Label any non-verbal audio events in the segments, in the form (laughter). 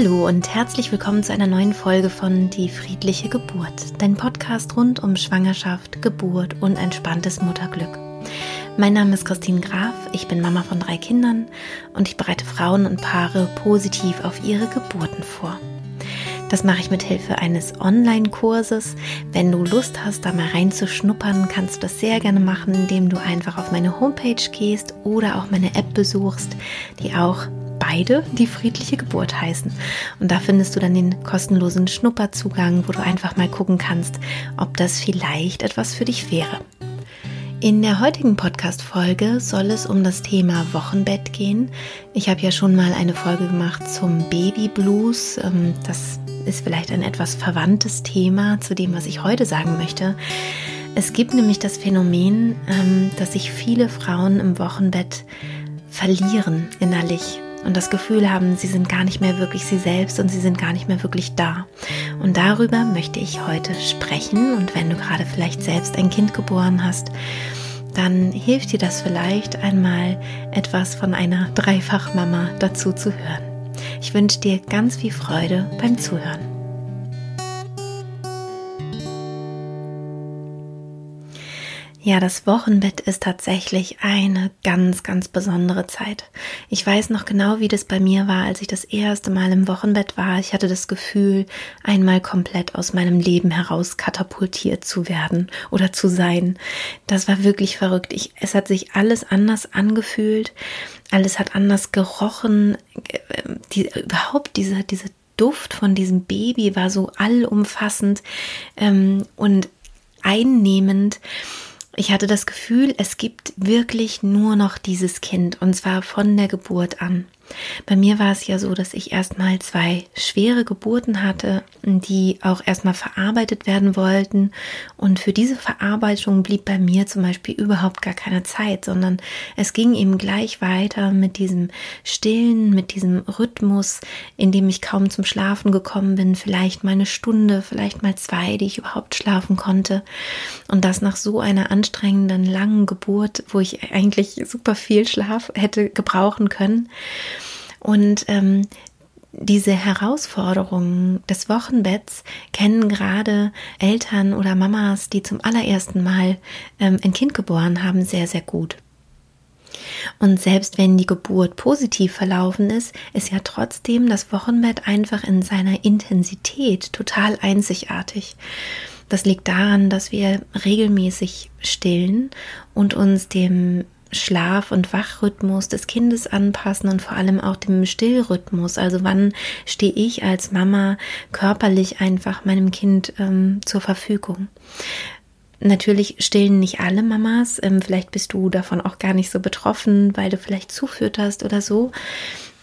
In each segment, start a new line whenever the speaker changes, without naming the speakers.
Hallo und herzlich willkommen zu einer neuen Folge von Die friedliche Geburt, dein Podcast rund um Schwangerschaft, Geburt und entspanntes Mutterglück. Mein Name ist Christine Graf, ich bin Mama von drei Kindern und ich bereite Frauen und Paare positiv auf ihre Geburten vor. Das mache ich mit Hilfe eines Online-Kurses. Wenn du Lust hast, da mal reinzuschnuppern, kannst du das sehr gerne machen, indem du einfach auf meine Homepage gehst oder auch meine App besuchst, die auch beide die friedliche Geburt heißen. Und da findest du dann den kostenlosen Schnupperzugang, wo du einfach mal gucken kannst, ob das vielleicht etwas für dich wäre. In der heutigen Podcast-Folge soll es um das Thema Wochenbett gehen. Ich habe ja schon mal eine Folge gemacht zum Baby Blues. Ähm, das ist vielleicht ein etwas verwandtes Thema zu dem, was ich heute sagen möchte. Es gibt nämlich das Phänomen, ähm, dass sich viele Frauen im Wochenbett verlieren innerlich und das Gefühl haben, sie sind gar nicht mehr wirklich sie selbst und sie sind gar nicht mehr wirklich da. Und darüber möchte ich heute sprechen. Und wenn du gerade vielleicht selbst ein Kind geboren hast, dann hilft dir das vielleicht einmal etwas von einer Dreifachmama dazu zu hören. Ich wünsche dir ganz viel Freude beim Zuhören. Ja, das Wochenbett ist tatsächlich eine ganz, ganz besondere Zeit. Ich weiß noch genau, wie das bei mir war, als ich das erste Mal im Wochenbett war. Ich hatte das Gefühl, einmal komplett aus meinem Leben heraus katapultiert zu werden oder zu sein. Das war wirklich verrückt. Ich, es hat sich alles anders angefühlt. Alles hat anders gerochen. Die, überhaupt diese, diese Duft von diesem Baby war so allumfassend ähm, und einnehmend. Ich hatte das Gefühl, es gibt wirklich nur noch dieses Kind und zwar von der Geburt an. Bei mir war es ja so, dass ich erstmal zwei schwere Geburten hatte, die auch erstmal verarbeitet werden wollten. Und für diese Verarbeitung blieb bei mir zum Beispiel überhaupt gar keine Zeit, sondern es ging eben gleich weiter mit diesem Stillen, mit diesem Rhythmus, in dem ich kaum zum Schlafen gekommen bin, vielleicht mal eine Stunde, vielleicht mal zwei, die ich überhaupt schlafen konnte. Und das nach so einer anstrengenden, langen Geburt, wo ich eigentlich super viel Schlaf hätte gebrauchen können. Und ähm, diese Herausforderungen des Wochenbetts kennen gerade Eltern oder Mamas, die zum allerersten Mal ähm, ein Kind geboren haben, sehr, sehr gut. Und selbst wenn die Geburt positiv verlaufen ist, ist ja trotzdem das Wochenbett einfach in seiner Intensität total einzigartig. Das liegt daran, dass wir regelmäßig stillen und uns dem Schlaf- und Wachrhythmus des Kindes anpassen und vor allem auch dem Stillrhythmus. Also wann stehe ich als Mama körperlich einfach meinem Kind ähm, zur Verfügung. Natürlich stillen nicht alle Mamas. Ähm, vielleicht bist du davon auch gar nicht so betroffen, weil du vielleicht zufütterst oder so.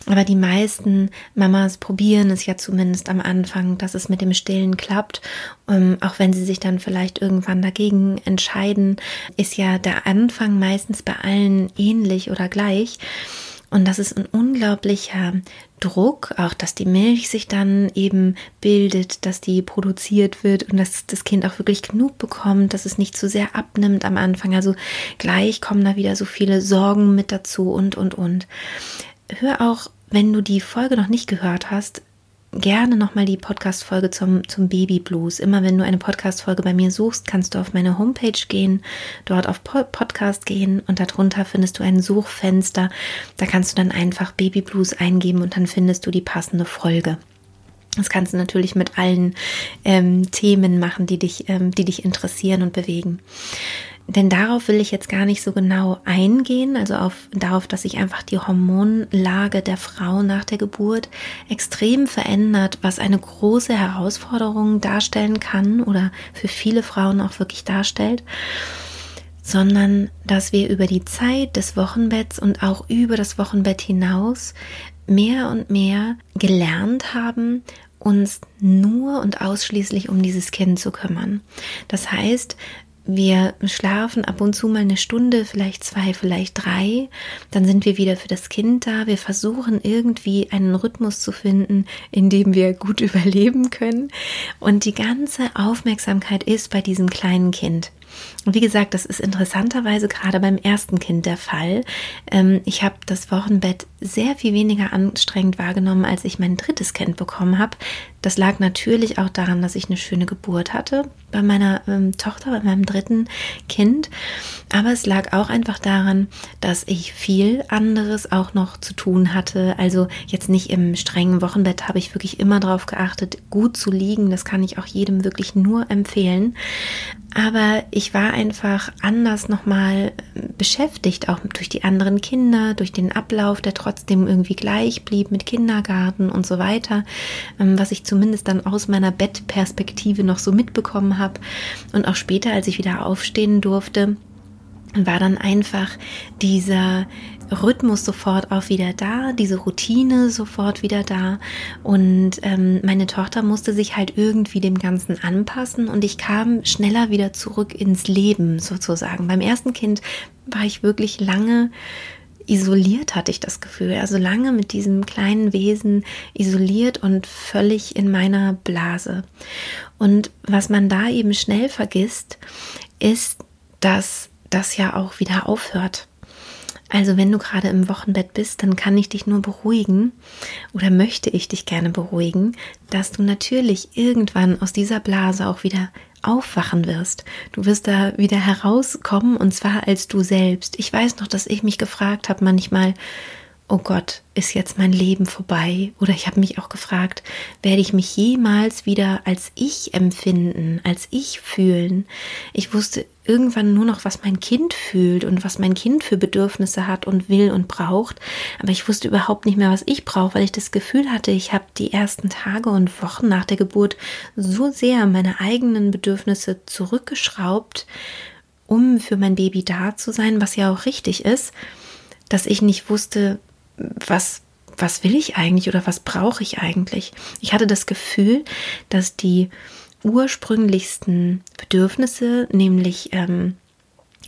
Aber die meisten Mamas probieren es ja zumindest am Anfang, dass es mit dem Stillen klappt. Ähm, auch wenn sie sich dann vielleicht irgendwann dagegen entscheiden, ist ja der Anfang meistens bei allen ähnlich oder gleich. Und das ist ein unglaublicher Druck, auch dass die Milch sich dann eben bildet, dass die produziert wird und dass das Kind auch wirklich genug bekommt, dass es nicht zu sehr abnimmt am Anfang. Also gleich kommen da wieder so viele Sorgen mit dazu und, und, und. Hör auch wenn du die Folge noch nicht gehört hast, gerne nochmal die Podcast-Folge zum, zum Baby Blues. Immer wenn du eine Podcast-Folge bei mir suchst, kannst du auf meine Homepage gehen, dort auf Podcast gehen und darunter findest du ein Suchfenster. Da kannst du dann einfach Baby Blues eingeben und dann findest du die passende Folge. Das kannst du natürlich mit allen ähm, Themen machen, die dich, ähm, die dich interessieren und bewegen. Denn darauf will ich jetzt gar nicht so genau eingehen, also auf, darauf, dass sich einfach die Hormonlage der Frau nach der Geburt extrem verändert, was eine große Herausforderung darstellen kann oder für viele Frauen auch wirklich darstellt, sondern dass wir über die Zeit des Wochenbetts und auch über das Wochenbett hinaus mehr und mehr gelernt haben, uns nur und ausschließlich um dieses Kind zu kümmern. Das heißt, wir schlafen ab und zu mal eine Stunde, vielleicht zwei, vielleicht drei. Dann sind wir wieder für das Kind da. Wir versuchen irgendwie einen Rhythmus zu finden, in dem wir gut (laughs) überleben können. Und die ganze Aufmerksamkeit ist bei diesem kleinen Kind. Und wie gesagt, das ist interessanterweise gerade beim ersten Kind der Fall. Ähm, ich habe das Wochenbett sehr viel weniger anstrengend wahrgenommen, als ich mein drittes Kind bekommen habe. Das lag natürlich auch daran, dass ich eine schöne Geburt hatte bei meiner ähm, Tochter, bei meinem dritten Kind. Aber es lag auch einfach daran, dass ich viel anderes auch noch zu tun hatte. Also jetzt nicht im strengen Wochenbett habe ich wirklich immer darauf geachtet, gut zu liegen. Das kann ich auch jedem wirklich nur empfehlen. Aber ich war einfach anders nochmal beschäftigt, auch durch die anderen Kinder, durch den Ablauf, der trotzdem irgendwie gleich blieb mit Kindergarten und so weiter, ähm, was ich zumindest dann aus meiner Bettperspektive noch so mitbekommen habe. Und auch später, als ich wieder aufstehen durfte, war dann einfach dieser Rhythmus sofort auch wieder da, diese Routine sofort wieder da. Und ähm, meine Tochter musste sich halt irgendwie dem Ganzen anpassen und ich kam schneller wieder zurück ins Leben sozusagen. Beim ersten Kind war ich wirklich lange isoliert, hatte ich das Gefühl. Also lange mit diesem kleinen Wesen isoliert und völlig in meiner Blase. Und was man da eben schnell vergisst, ist, dass das ja auch wieder aufhört. Also wenn du gerade im Wochenbett bist, dann kann ich dich nur beruhigen oder möchte ich dich gerne beruhigen, dass du natürlich irgendwann aus dieser Blase auch wieder aufwachen wirst. Du wirst da wieder herauskommen und zwar als du selbst. Ich weiß noch, dass ich mich gefragt habe manchmal, oh Gott, ist jetzt mein Leben vorbei? Oder ich habe mich auch gefragt, werde ich mich jemals wieder als ich empfinden, als ich fühlen? Ich wusste irgendwann nur noch, was mein Kind fühlt und was mein Kind für Bedürfnisse hat und will und braucht. Aber ich wusste überhaupt nicht mehr, was ich brauche, weil ich das Gefühl hatte, ich habe die ersten Tage und Wochen nach der Geburt so sehr meine eigenen Bedürfnisse zurückgeschraubt, um für mein Baby da zu sein, was ja auch richtig ist, dass ich nicht wusste, was, was will ich eigentlich oder was brauche ich eigentlich? Ich hatte das Gefühl, dass die ursprünglichsten Bedürfnisse, nämlich ähm,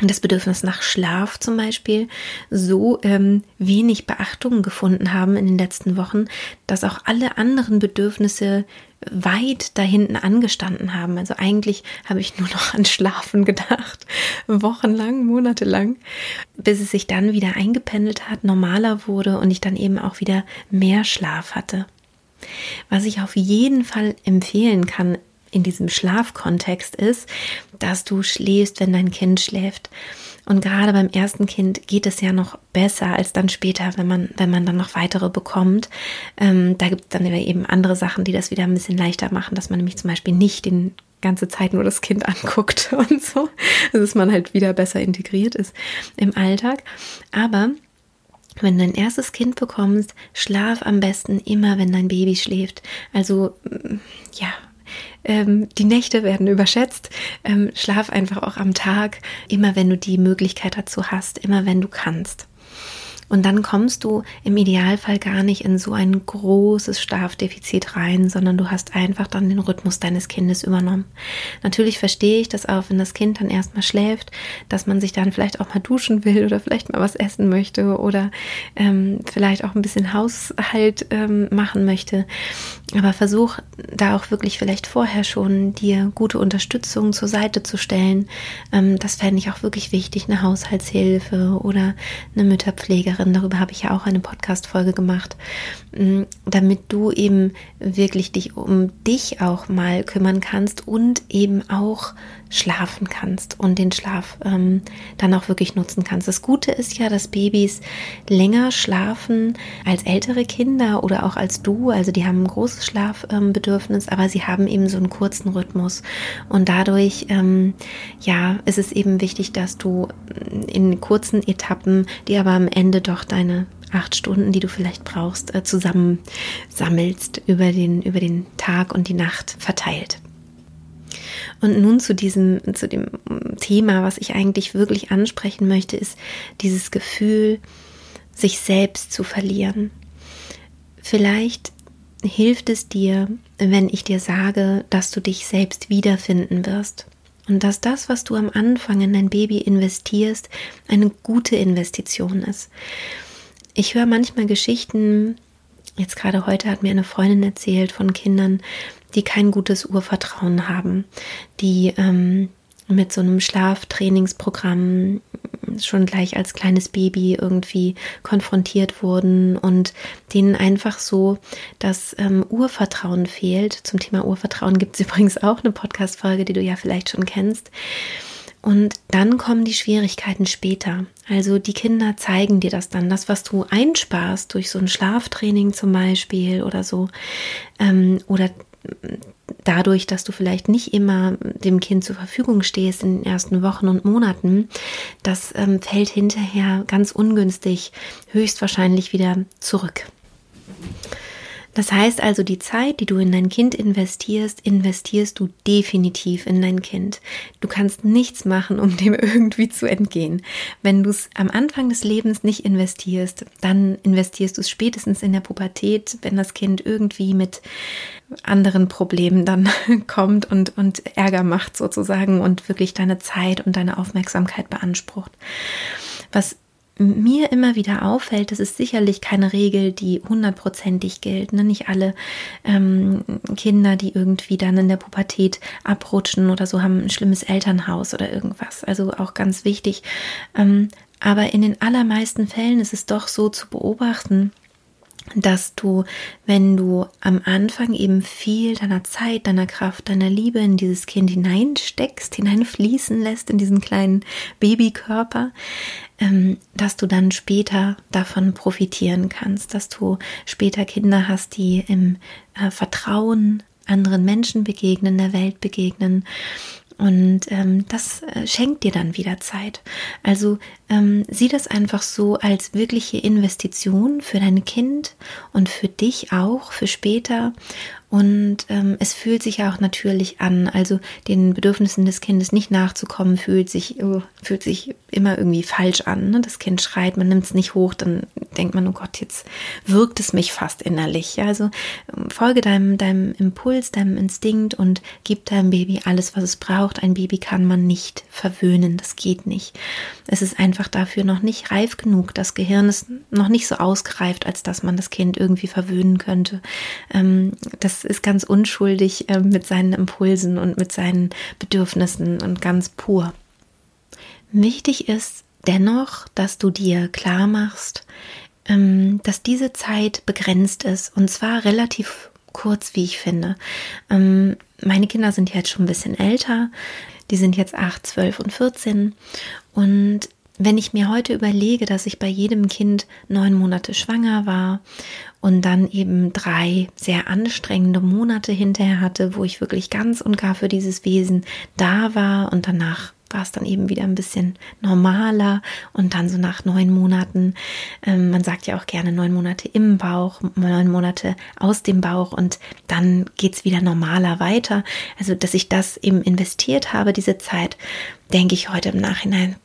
das Bedürfnis nach Schlaf zum Beispiel so ähm, wenig Beachtung gefunden haben in den letzten Wochen, dass auch alle anderen Bedürfnisse weit da hinten angestanden haben. Also eigentlich habe ich nur noch an Schlafen gedacht, (laughs) wochenlang, monatelang, bis es sich dann wieder eingependelt hat, normaler wurde und ich dann eben auch wieder mehr Schlaf hatte. Was ich auf jeden Fall empfehlen kann, in diesem Schlafkontext ist, dass du schläfst, wenn dein Kind schläft. Und gerade beim ersten Kind geht es ja noch besser als dann später, wenn man, wenn man dann noch weitere bekommt. Ähm, da gibt es dann eben andere Sachen, die das wieder ein bisschen leichter machen, dass man nämlich zum Beispiel nicht den ganze Zeit nur das Kind (laughs) anguckt und so, dass man halt wieder besser integriert ist im Alltag. Aber wenn du dein erstes Kind bekommst, schlaf am besten immer, wenn dein Baby schläft. Also ja, ähm, die Nächte werden überschätzt. Ähm, schlaf einfach auch am Tag, immer wenn du die Möglichkeit dazu hast, immer wenn du kannst. Und dann kommst du im Idealfall gar nicht in so ein großes Schlafdefizit rein, sondern du hast einfach dann den Rhythmus deines Kindes übernommen. Natürlich verstehe ich das auch, wenn das Kind dann erstmal schläft, dass man sich dann vielleicht auch mal duschen will oder vielleicht mal was essen möchte oder ähm, vielleicht auch ein bisschen Haushalt ähm, machen möchte. Aber versuch da auch wirklich vielleicht vorher schon dir gute Unterstützung zur Seite zu stellen. Ähm, das fände ich auch wirklich wichtig, eine Haushaltshilfe oder eine Mütterpflegerin darüber habe ich ja auch eine Podcast-Folge gemacht, mm, damit du eben wirklich dich um dich auch mal kümmern kannst und eben auch schlafen kannst und den Schlaf ähm, dann auch wirklich nutzen kannst. Das Gute ist ja, dass Babys länger schlafen als ältere Kinder oder auch als du. Also die haben ein großes Schlafbedürfnis, ähm, aber sie haben eben so einen kurzen Rhythmus. Und dadurch, ähm, ja, ist es eben wichtig, dass du in kurzen Etappen, die aber am Ende doch deine acht Stunden, die du vielleicht brauchst, äh, zusammen sammelst über den, über den Tag und die Nacht verteilt. Und nun zu diesem, zu dem Thema, was ich eigentlich wirklich ansprechen möchte, ist dieses Gefühl, sich selbst zu verlieren. Vielleicht hilft es dir, wenn ich dir sage, dass du dich selbst wiederfinden wirst. Und dass das, was du am Anfang in dein Baby investierst, eine gute Investition ist. Ich höre manchmal Geschichten, jetzt gerade heute hat mir eine Freundin erzählt von Kindern, die kein gutes Urvertrauen haben, die ähm, mit so einem Schlaftrainingsprogramm schon gleich als kleines Baby irgendwie konfrontiert wurden und denen einfach so das ähm, Urvertrauen fehlt. Zum Thema Urvertrauen gibt es (laughs) übrigens auch eine Podcast-Folge, die du ja vielleicht schon kennst. Und dann kommen die Schwierigkeiten später. Also die Kinder zeigen dir das dann, das, was du einsparst durch so ein Schlaftraining zum Beispiel oder so, ähm, oder dadurch, dass du vielleicht nicht immer dem Kind zur Verfügung stehst in den ersten Wochen und Monaten, das ähm, fällt hinterher ganz ungünstig höchstwahrscheinlich wieder zurück. Das heißt also, die Zeit, die du in dein Kind investierst, investierst du definitiv in dein Kind. Du kannst nichts machen, um (laughs) dem irgendwie zu entgehen. Wenn du es am Anfang des Lebens nicht investierst, dann investierst du es spätestens in der Pubertät, wenn das Kind irgendwie mit anderen Problemen dann (laughs) kommt und, und Ärger macht sozusagen und wirklich deine Zeit und deine Aufmerksamkeit beansprucht. Was mir immer wieder auffällt, das ist sicherlich keine Regel, die hundertprozentig gilt. Ne? Nicht alle ähm, Kinder, die irgendwie dann in der Pubertät abrutschen oder so, haben ein schlimmes Elternhaus oder irgendwas. Also auch ganz wichtig. Ähm, aber in den allermeisten Fällen ist es doch so zu beobachten, dass du, wenn du am Anfang eben viel deiner Zeit, deiner Kraft, deiner Liebe in dieses Kind hineinsteckst, hineinfließen lässt in diesen kleinen Babykörper, ähm, dass du dann später davon profitieren kannst, dass du später Kinder hast, die im äh, Vertrauen anderen Menschen begegnen, der Welt begegnen und ähm, das äh, schenkt dir dann wieder Zeit. Also ähm, sieh das einfach so als wirkliche Investition für dein Kind und für dich auch, für später. Und ähm, es fühlt sich auch natürlich an. Also den Bedürfnissen des Kindes nicht nachzukommen, fühlt sich, oh, fühlt sich immer irgendwie falsch an. Ne? Das Kind schreit, man nimmt es nicht hoch, dann denkt man, oh Gott, jetzt wirkt es mich fast innerlich. Ja? Also ähm, folge deinem, deinem Impuls, deinem Instinkt und gib deinem Baby alles, was es braucht. Ein Baby kann man nicht verwöhnen, das geht nicht. Es ist einfach dafür noch nicht reif genug. Das Gehirn ist noch nicht so ausgereift, als dass man das Kind irgendwie verwöhnen könnte. Ähm, das ist ganz unschuldig äh, mit seinen Impulsen und mit seinen Bedürfnissen und ganz pur. Wichtig ist dennoch, dass du dir klar machst, ähm, dass diese Zeit begrenzt ist und zwar relativ kurz, wie ich finde. Ähm, meine Kinder sind jetzt schon ein bisschen älter. Die sind jetzt 8, 12 und 14. Und wenn ich mir heute überlege, dass ich bei jedem Kind neun Monate schwanger war und dann eben drei sehr anstrengende Monate hinterher hatte, wo ich wirklich ganz und gar für dieses Wesen da war und danach war es dann eben wieder ein bisschen normaler und dann so nach neun Monaten, ähm, man sagt ja auch gerne neun Monate im Bauch, neun Monate aus dem Bauch und dann geht es wieder normaler weiter. Also, dass ich das eben investiert habe, diese Zeit, denke ich heute im Nachhinein,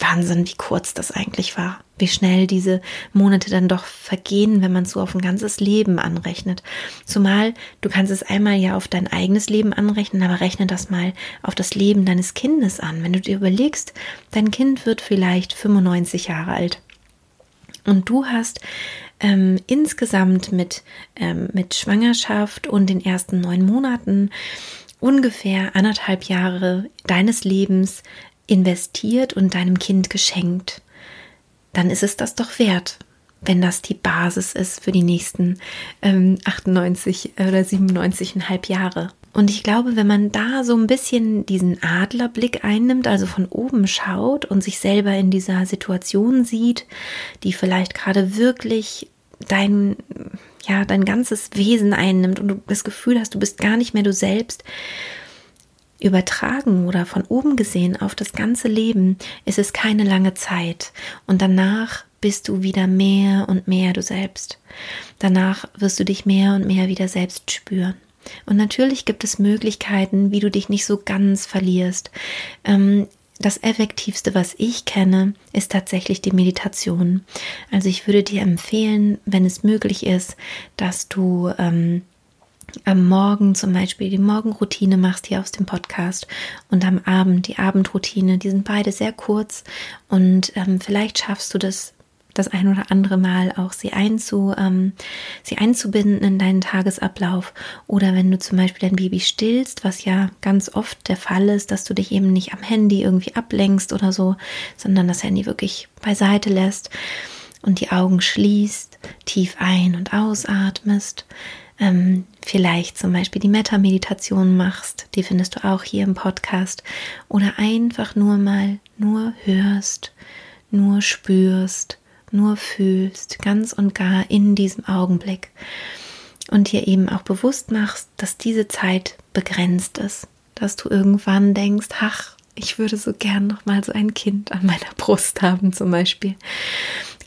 Wahnsinn, wie kurz das eigentlich war. Wie schnell diese Monate dann doch vergehen, wenn man es so auf ein ganzes Leben anrechnet. Zumal du kannst es einmal ja auf dein eigenes Leben anrechnen, aber rechne das mal auf das Leben deines Kindes an. Wenn du dir überlegst, dein Kind wird vielleicht 95 Jahre alt. Und du hast ähm, insgesamt mit, ähm, mit Schwangerschaft und den ersten neun Monaten ungefähr anderthalb Jahre deines Lebens investiert und deinem Kind geschenkt, dann ist es das doch wert, wenn das die Basis ist für die nächsten ähm, 98 oder 97,5 Jahre. Und ich glaube, wenn man da so ein bisschen diesen Adlerblick einnimmt, also von oben schaut und sich selber in dieser Situation sieht, die vielleicht gerade wirklich dein, ja, dein ganzes Wesen einnimmt und du das Gefühl hast, du bist gar nicht mehr du selbst, Übertragen oder von oben gesehen auf das ganze Leben ist es keine lange Zeit und danach bist du wieder mehr und mehr du selbst. Danach wirst du dich mehr und mehr wieder selbst spüren. Und natürlich gibt es Möglichkeiten, wie du dich nicht so ganz verlierst. Ähm, das Effektivste, was ich kenne, ist tatsächlich die Meditation. Also ich würde dir empfehlen, wenn es möglich ist, dass du ähm, am Morgen zum Beispiel die Morgenroutine machst hier aus dem Podcast und am Abend die Abendroutine, die sind beide sehr kurz und ähm, vielleicht schaffst du das das ein oder andere Mal auch sie, einzu, ähm, sie einzubinden in deinen Tagesablauf. Oder wenn du zum Beispiel dein Baby stillst, was ja ganz oft der Fall ist, dass du dich eben nicht am Handy irgendwie ablenkst oder so, sondern das Handy wirklich beiseite lässt und die Augen schließt, tief ein- und ausatmest. Ähm, vielleicht zum Beispiel die Metta-Meditation machst, die findest du auch hier im Podcast. Oder einfach nur mal nur hörst, nur spürst, nur fühlst, ganz und gar in diesem Augenblick. Und dir eben auch bewusst machst, dass diese Zeit begrenzt ist. Dass du irgendwann denkst, ach, ich würde so gern noch mal so ein Kind an meiner Brust haben zum Beispiel.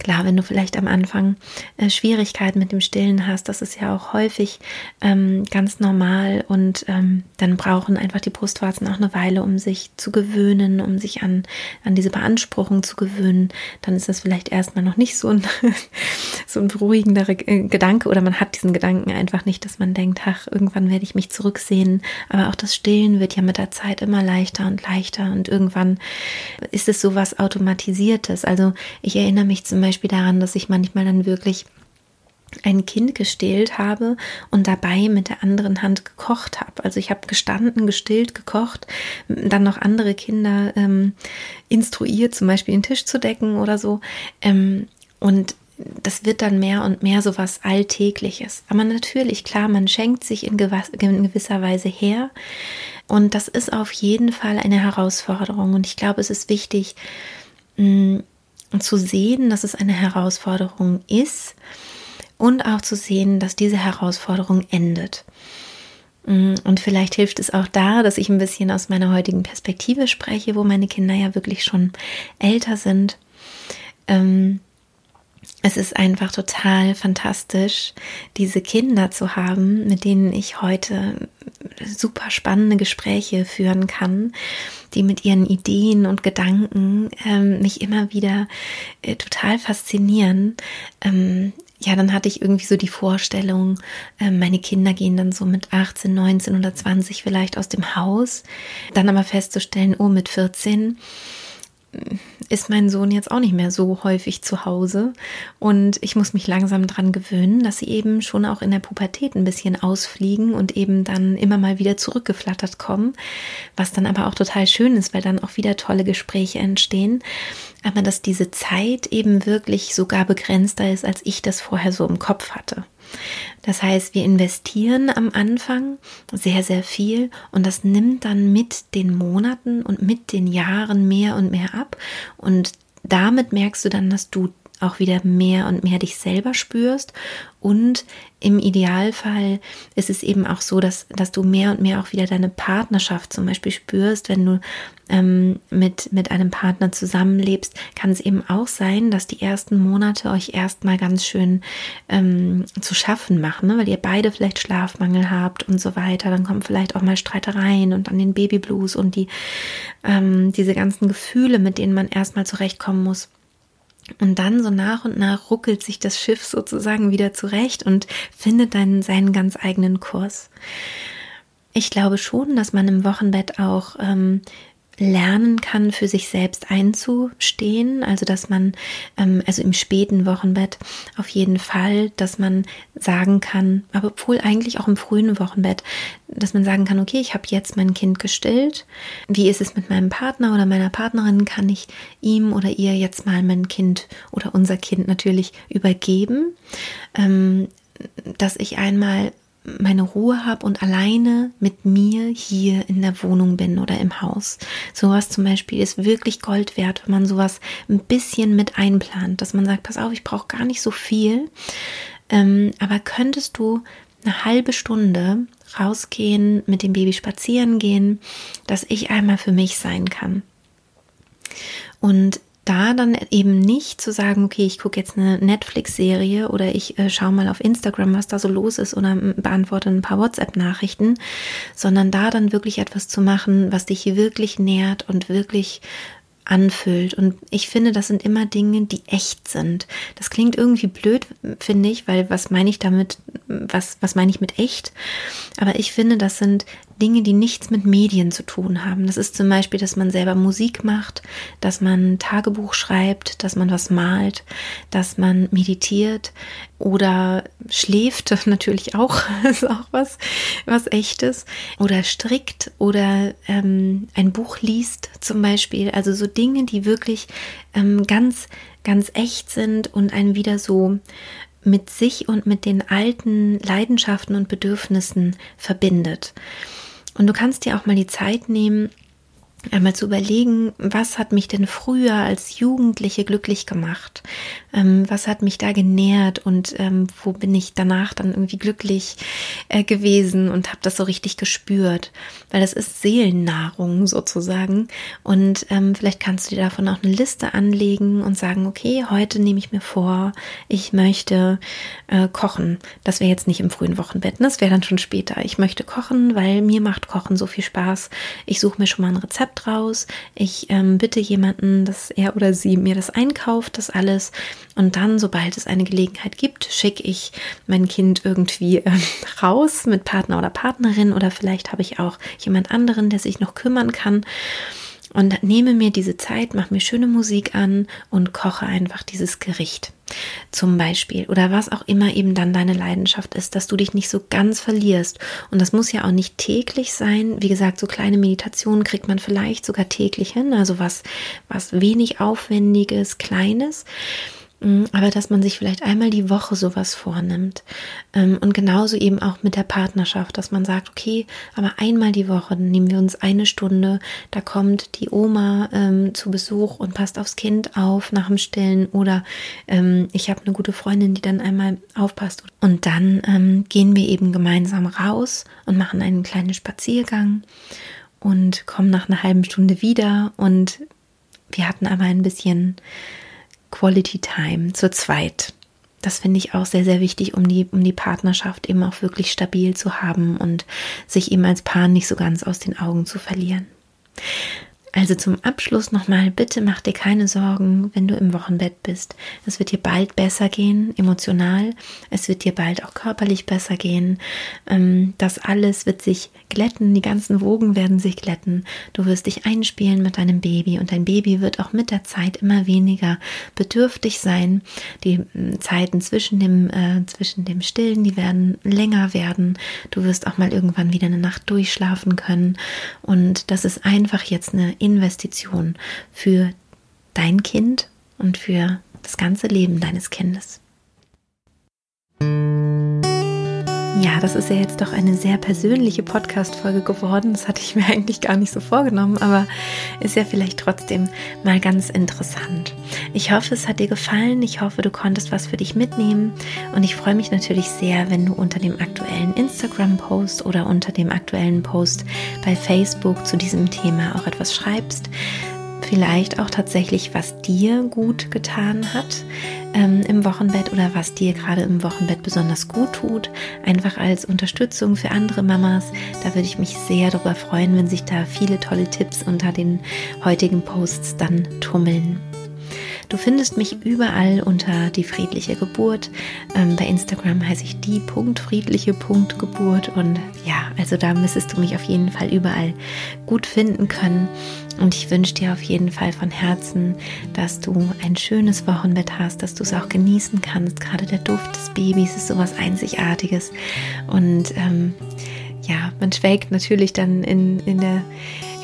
Klar, wenn du vielleicht am Anfang äh, Schwierigkeiten mit dem Stillen hast, das ist ja auch häufig ähm, ganz normal und ähm, dann brauchen einfach die Brustwarzen auch eine Weile, um sich zu gewöhnen, um sich an, an diese Beanspruchung zu gewöhnen. Dann ist das vielleicht erstmal noch nicht so ein, (laughs) so ein beruhigender äh, Gedanke oder man hat diesen Gedanken einfach nicht, dass man denkt, ach, irgendwann werde ich mich zurücksehen. Aber auch das Stillen wird ja mit der Zeit immer leichter und leichter und irgendwann ist es so was Automatisiertes. Also ich erinnere mich zum Beispiel daran, dass ich manchmal dann wirklich ein Kind gestillt habe und dabei mit der anderen Hand gekocht habe. Also ich habe gestanden, gestillt, gekocht, dann noch andere Kinder ähm, instruiert, zum Beispiel den Tisch zu decken oder so. Ähm, und das wird dann mehr und mehr so was Alltägliches. Aber natürlich, klar, man schenkt sich in, in gewisser Weise her. Und das ist auf jeden Fall eine Herausforderung. Und ich glaube, es ist wichtig, mh, zu sehen, dass es eine Herausforderung ist und auch zu sehen, dass diese Herausforderung endet. Mm, und vielleicht hilft es auch da, dass ich ein bisschen aus meiner heutigen Perspektive spreche, wo meine Kinder ja wirklich schon älter sind. Ähm, es ist einfach total fantastisch, diese Kinder zu haben, mit denen ich heute super spannende Gespräche führen kann, die mit ihren Ideen und Gedanken ähm, mich immer wieder äh, total faszinieren. Ähm, ja, dann hatte ich irgendwie so die Vorstellung, äh, meine Kinder gehen dann so mit 18, 19 oder 20 vielleicht aus dem Haus, dann aber festzustellen, oh, mit 14 ist mein Sohn jetzt auch nicht mehr so häufig zu Hause. Und ich muss mich langsam daran gewöhnen, dass sie eben schon auch in der Pubertät ein bisschen ausfliegen und eben dann immer mal wieder zurückgeflattert kommen, was dann aber auch total schön ist, weil dann auch wieder tolle Gespräche entstehen, aber dass diese Zeit eben wirklich sogar begrenzter ist, als ich das vorher so im Kopf hatte. Das heißt, wir investieren am Anfang sehr, sehr viel und das nimmt dann mit den Monaten und mit den Jahren mehr und mehr ab. Und damit merkst du dann, dass du auch wieder mehr und mehr dich selber spürst. Und im Idealfall ist es eben auch so, dass, dass du mehr und mehr auch wieder deine Partnerschaft zum Beispiel spürst. Wenn du ähm, mit, mit einem Partner zusammenlebst, kann es eben auch sein, dass die ersten Monate euch erstmal ganz schön ähm, zu schaffen machen, ne? weil ihr beide vielleicht Schlafmangel habt und so weiter. Dann kommen vielleicht auch mal Streitereien und dann den Babyblues und die, ähm, diese ganzen Gefühle, mit denen man erstmal zurechtkommen muss. Und dann so nach und nach ruckelt sich das Schiff sozusagen wieder zurecht und findet dann seinen ganz eigenen Kurs. Ich glaube schon, dass man im Wochenbett auch ähm, lernen kann, für sich selbst einzustehen. Also, dass man, ähm, also im späten Wochenbett auf jeden Fall, dass man sagen kann, aber obwohl eigentlich auch im frühen Wochenbett, dass man sagen kann, okay, ich habe jetzt mein Kind gestillt. Wie ist es mit meinem Partner oder meiner Partnerin? Kann ich ihm oder ihr jetzt mal mein Kind oder unser Kind natürlich übergeben? Ähm, dass ich einmal meine Ruhe habe und alleine mit mir hier in der Wohnung bin oder im Haus. Sowas zum Beispiel ist wirklich Gold wert, wenn man sowas ein bisschen mit einplant, dass man sagt, pass auf, ich brauche gar nicht so viel, ähm, aber könntest du eine halbe Stunde rausgehen, mit dem Baby spazieren gehen, dass ich einmal für mich sein kann. Und da dann eben nicht zu sagen, okay, ich gucke jetzt eine Netflix-Serie oder ich äh, schaue mal auf Instagram, was da so los ist oder beantworte ein paar WhatsApp-Nachrichten, sondern da dann wirklich etwas zu machen, was dich wirklich nährt und wirklich anfüllt. Und ich finde, das sind immer Dinge, die echt sind. Das klingt irgendwie blöd, finde ich, weil was meine ich damit, was, was meine ich mit echt? Aber ich finde, das sind Dinge, die nichts mit Medien zu tun haben. Das ist zum Beispiel, dass man selber Musik macht, dass man Tagebuch schreibt, dass man was malt, dass man meditiert oder schläft, (laughs) natürlich auch, (laughs) ist auch was, was echtes, oder strickt oder ähm, ein Buch liest zum Beispiel. Also so Dinge, die wirklich ähm, ganz, ganz echt sind und einen wieder so mit sich und mit den alten Leidenschaften und Bedürfnissen verbindet. Und du kannst dir auch mal die Zeit nehmen, einmal zu überlegen, was hat mich denn früher als Jugendliche glücklich gemacht? Ähm, was hat mich da genährt und ähm, wo bin ich danach dann irgendwie glücklich äh, gewesen und habe das so richtig gespürt? Weil das ist Seelennahrung sozusagen. Und ähm, vielleicht kannst du dir davon auch eine Liste anlegen und sagen, okay, heute nehme ich mir vor, ich möchte äh, kochen. Das wäre jetzt nicht im frühen Wochenbett, ne? das wäre dann schon später. Ich möchte kochen, weil mir macht Kochen so viel Spaß. Ich suche mir schon mal ein Rezept raus. Ich ähm, bitte jemanden, dass er oder sie mir das einkauft, das alles. Und dann, sobald es eine Gelegenheit gibt, schicke ich mein Kind irgendwie äh, raus mit Partner oder Partnerin oder vielleicht habe ich auch jemand anderen, der sich noch kümmern kann und nehme mir diese Zeit, mache mir schöne Musik an und koche einfach dieses Gericht. Zum Beispiel oder was auch immer eben dann deine Leidenschaft ist, dass du dich nicht so ganz verlierst. Und das muss ja auch nicht täglich sein. Wie gesagt, so kleine Meditationen kriegt man vielleicht sogar täglich hin, also was, was wenig aufwendiges, kleines. Mm, aber dass man sich vielleicht einmal die Woche sowas vornimmt. Ähm, und genauso eben auch mit der Partnerschaft, dass man sagt, okay, aber einmal die Woche nehmen wir uns eine Stunde, da kommt die Oma ähm, zu Besuch und passt aufs Kind auf nach dem Stillen oder ähm, ich habe eine gute Freundin, die dann einmal aufpasst. Und dann ähm, gehen wir eben gemeinsam raus und machen einen kleinen Spaziergang und kommen nach einer halben Stunde wieder und wir hatten aber ein bisschen Quality Time zu zweit. Das finde ich auch sehr, sehr wichtig, um die, um die Partnerschaft eben auch wirklich stabil zu haben und sich eben als Paar nicht so ganz aus den Augen zu verlieren. Also zum Abschluss nochmal, bitte mach dir keine Sorgen, wenn du im Wochenbett bist. Es wird dir bald besser gehen, emotional. Es wird dir bald auch körperlich besser gehen. Ähm, das alles wird sich glätten, die ganzen Wogen werden sich glätten. Du wirst dich einspielen mit deinem Baby und dein Baby wird auch mit der Zeit immer weniger bedürftig sein. Die hm, Zeiten zwischen dem, äh, zwischen dem Stillen, die werden länger werden. Du wirst auch mal irgendwann wieder eine Nacht durchschlafen können. Und das ist einfach jetzt eine Investition für dein Kind und für das ganze Leben deines Kindes. Ja, das ist ja jetzt doch eine sehr persönliche Podcast-Folge geworden. Das hatte ich mir (laughs) eigentlich gar nicht so vorgenommen, aber ist ja vielleicht trotzdem mal ganz interessant. Ich hoffe, es hat dir gefallen. Ich hoffe, du konntest was für dich mitnehmen. Und ich freue mich natürlich sehr, wenn du unter dem aktuellen Instagram-Post oder unter dem aktuellen Post bei Facebook zu diesem Thema auch etwas schreibst vielleicht auch tatsächlich, was dir gut getan hat ähm, im Wochenbett oder was dir gerade im Wochenbett besonders gut tut. Einfach als Unterstützung für andere Mamas. Da würde ich mich sehr darüber freuen, wenn sich da viele tolle Tipps unter den heutigen Posts dann tummeln. Du findest mich überall unter die friedliche Geburt. Ähm, bei Instagram heiße ich die friedliche Geburt und ja, also da müsstest du mich auf jeden Fall überall gut finden können. Und ich wünsche dir auf jeden Fall von Herzen, dass du ein schönes Wochenbett hast, dass du es auch genießen kannst. Gerade der Duft des Babys ist sowas Einzigartiges. Und ähm, ja, man schwelgt natürlich dann in, in der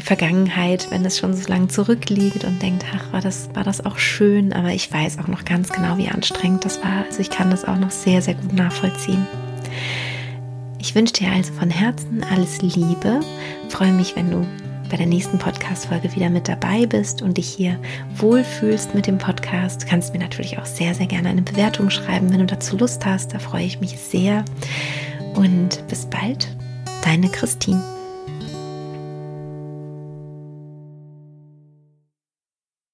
Vergangenheit, wenn es schon so lange zurückliegt und denkt, ach, war das, war das auch schön, aber ich weiß auch noch ganz genau, wie anstrengend das war. Also ich kann das auch noch sehr, sehr gut nachvollziehen. Ich wünsche dir also von Herzen alles Liebe. freue mich, wenn du bei der nächsten Podcast-Folge wieder mit dabei bist und dich hier wohlfühlst mit dem Podcast. Du kannst mir natürlich auch sehr, sehr gerne eine Bewertung schreiben, wenn du dazu Lust hast. Da freue ich mich sehr. Und bis bald, deine Christine.